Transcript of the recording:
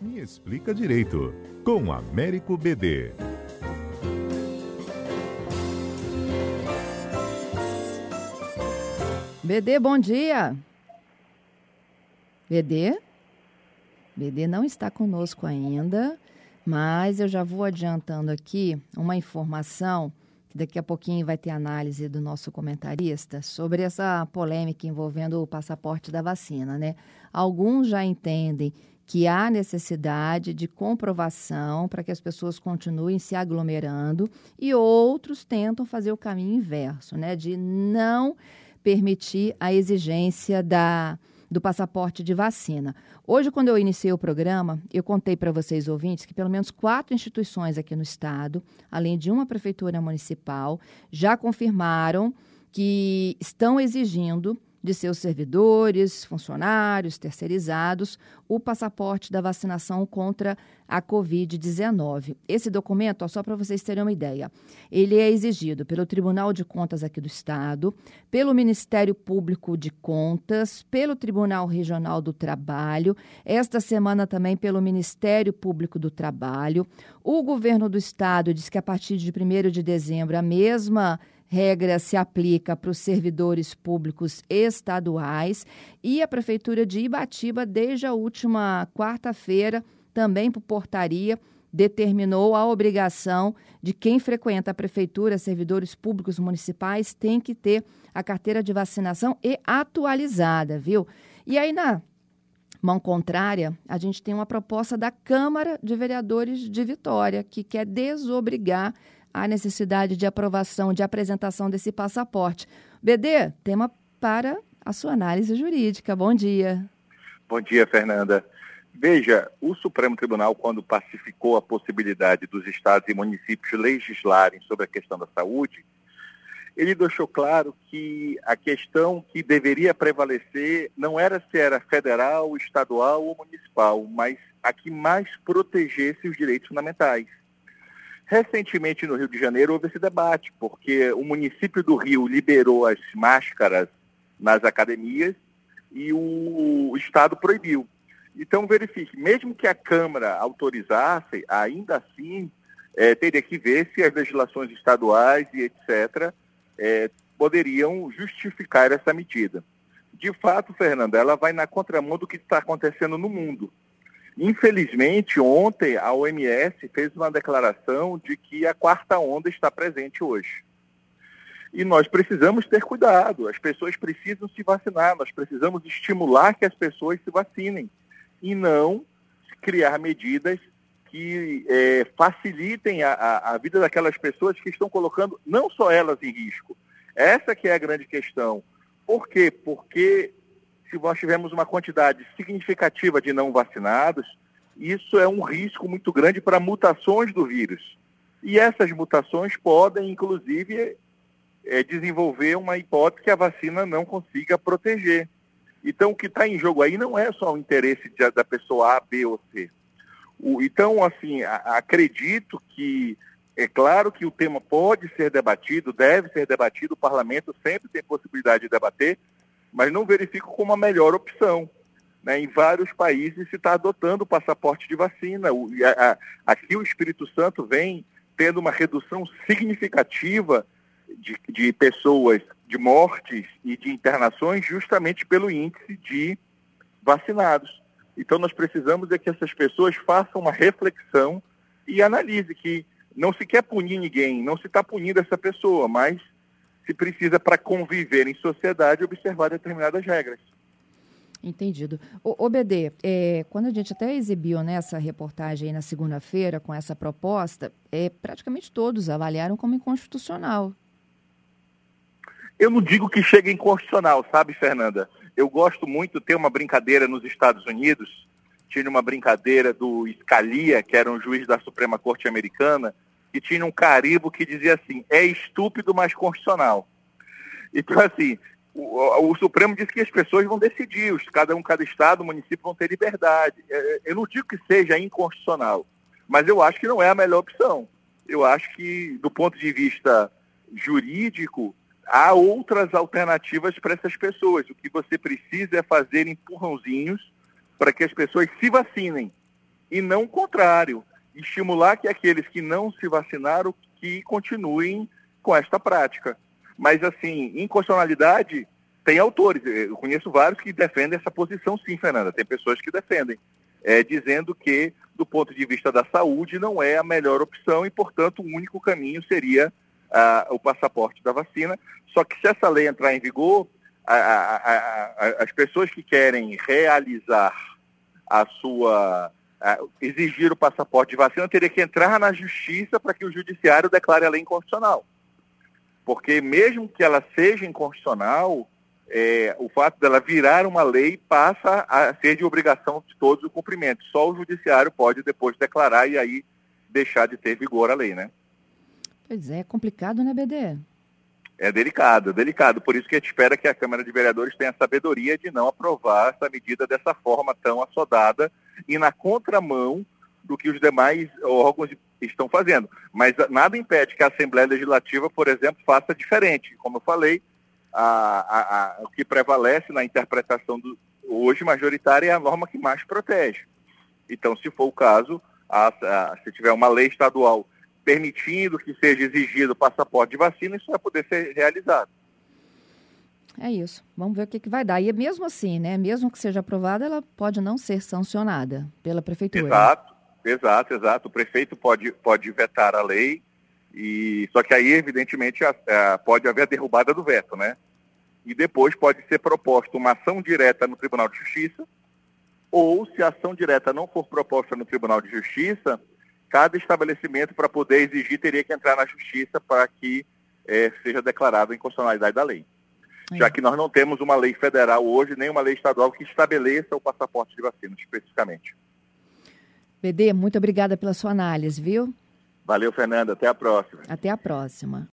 Me explica direito, com Américo BD. BD, bom dia. BD? BD não está conosco ainda, mas eu já vou adiantando aqui uma informação que daqui a pouquinho vai ter análise do nosso comentarista sobre essa polêmica envolvendo o passaporte da vacina, né? Alguns já entendem que há necessidade de comprovação para que as pessoas continuem se aglomerando e outros tentam fazer o caminho inverso, né, de não permitir a exigência da do passaporte de vacina. Hoje, quando eu iniciei o programa, eu contei para vocês, ouvintes, que pelo menos quatro instituições aqui no estado, além de uma prefeitura municipal, já confirmaram que estão exigindo de seus servidores, funcionários, terceirizados, o passaporte da vacinação contra a Covid-19. Esse documento, ó, só para vocês terem uma ideia, ele é exigido pelo Tribunal de Contas aqui do Estado, pelo Ministério Público de Contas, pelo Tribunal Regional do Trabalho, esta semana também pelo Ministério Público do Trabalho. O governo do Estado diz que a partir de 1 de dezembro a mesma regra se aplica para os servidores públicos estaduais e a Prefeitura de Ibatiba, desde a última quarta-feira, também por portaria, determinou a obrigação de quem frequenta a prefeitura, servidores públicos municipais, tem que ter a carteira de vacinação e atualizada, viu? E aí, na mão contrária, a gente tem uma proposta da Câmara de Vereadores de Vitória, que quer desobrigar a necessidade de aprovação, de apresentação desse passaporte. BD, tema para a sua análise jurídica. Bom dia. Bom dia, Fernanda. Veja, o Supremo Tribunal, quando pacificou a possibilidade dos estados e municípios legislarem sobre a questão da saúde, ele deixou claro que a questão que deveria prevalecer não era se era federal, estadual ou municipal, mas a que mais protegesse os direitos fundamentais. Recentemente, no Rio de Janeiro, houve esse debate, porque o município do Rio liberou as máscaras nas academias e o, Estado proibiu. Então, verifique, mesmo que a Câmara autorizasse, ainda assim, é, teria que ver se as legislações estaduais e etc. É, poderiam justificar essa medida. De fato, Fernanda, ela vai na contramão do que está acontecendo no mundo. Infelizmente, ontem a OMS fez uma declaração de que a quarta onda está presente hoje. E nós precisamos ter cuidado, as pessoas precisam se vacinar, nós precisamos estimular que as pessoas se vacinem e não criar medidas que é, facilitem a, a, a, vida daquelas pessoas que estão colocando não só elas em risco. Essa que é a grande questão. Por quê? Porque nós tivermos uma quantidade significativa de não vacinados, isso é um risco muito grande para mutações do vírus. E essas mutações podem, inclusive, é, desenvolver uma hipótese que a vacina não consiga proteger. Então, o que está em jogo aí não é só o interesse de, da pessoa A, B ou C. O, então, assim, a, acredito que é claro que o tema pode ser debatido, deve ser debatido, o parlamento sempre tem possibilidade de debater, mas não verifico como a melhor opção. Né? Em vários países se está adotando o passaporte de vacina. O, a, a, aqui o Espírito Santo vem tendo uma redução significativa de, de pessoas, de mortes e de internações justamente pelo índice de vacinados. Então nós precisamos é que essas pessoas façam uma reflexão e analise que não se quer punir ninguém, não se está punindo essa pessoa, mas se precisa, para conviver em sociedade, observar determinadas regras. Entendido. O, o BD, é, quando a gente até exibiu né, essa reportagem na segunda-feira com essa proposta, é, praticamente todos avaliaram como inconstitucional. Eu não digo que chega inconstitucional, sabe, Fernanda? Eu gosto muito, ter uma brincadeira nos Estados Unidos, tinha uma brincadeira do Scalia, que era um juiz da Suprema Corte Americana, que tinha um carimbo que dizia assim, é estúpido, mas constitucional. Então, assim, o, o, Supremo disse que as pessoas vão decidir, os, cada um, cada estado, município vão ter liberdade. É, é, eu não digo que seja inconstitucional, mas eu acho que não é a melhor opção. Eu acho que, do ponto de vista jurídico, há outras alternativas para essas pessoas. O que você precisa é fazer empurrãozinhos para que as pessoas se vacinem e não o contrário, estimular que aqueles que não se vacinaram que continuem com esta prática. Mas, assim, inconstitucionalidade tem autores, eu conheço vários que defendem essa posição sim, Fernanda, tem pessoas que defendem, é, dizendo que, do ponto de vista da saúde, não é a melhor opção e, portanto, o único caminho seria o passaporte da vacina. Só que se essa lei entrar em vigor, a, a, a, as pessoas que querem realizar a sua exigir o passaporte de vacina teria que entrar na justiça para que o judiciário declare a lei inconstitucional. Porque mesmo que ela seja inconstitucional, é, o fato dela virar uma lei passa a ser de obrigação de todos o cumprimento. Só o judiciário pode depois declarar e aí deixar de ter vigor a lei, né? Pois é, é complicado, né, BD? É delicado, delicado. Por isso que a gente espera que a Câmara de Vereadores tenha a sabedoria de não aprovar essa medida dessa forma tão assodada e na contramão do que os demais órgãos estão fazendo. Mas nada impede que a Assembleia Legislativa, por exemplo, faça diferente. Como eu falei, a, a, a, o que prevalece na interpretação do, hoje majoritária é a norma que mais protege. Então, se for o caso, se tiver uma lei estadual permitindo que seja exigido o passaporte de vacina, isso vai poder ser realizado. É isso. Vamos ver o que, que vai dar. E mesmo assim, né? Mesmo que seja aprovada, ela pode não ser sancionada pela prefeitura. Exato, exato, exato. O prefeito pode, pode vetar a lei, e só que aí, evidentemente, a, a, pode haver a derrubada do veto, né? E depois pode ser proposta uma ação direta no Tribunal de Justiça, ou se a ação direta não for proposta no Tribunal de Justiça, cada estabelecimento, para poder exigir, teria que entrar na justiça para que é, seja declarada a inconstitucionalidade da lei. É. Já que nós não temos uma lei federal hoje, nem uma lei estadual que estabeleça o passaporte de vacina especificamente. BD, muito obrigada pela sua análise, viu? Valeu, Fernanda. Até a próxima. Até a próxima.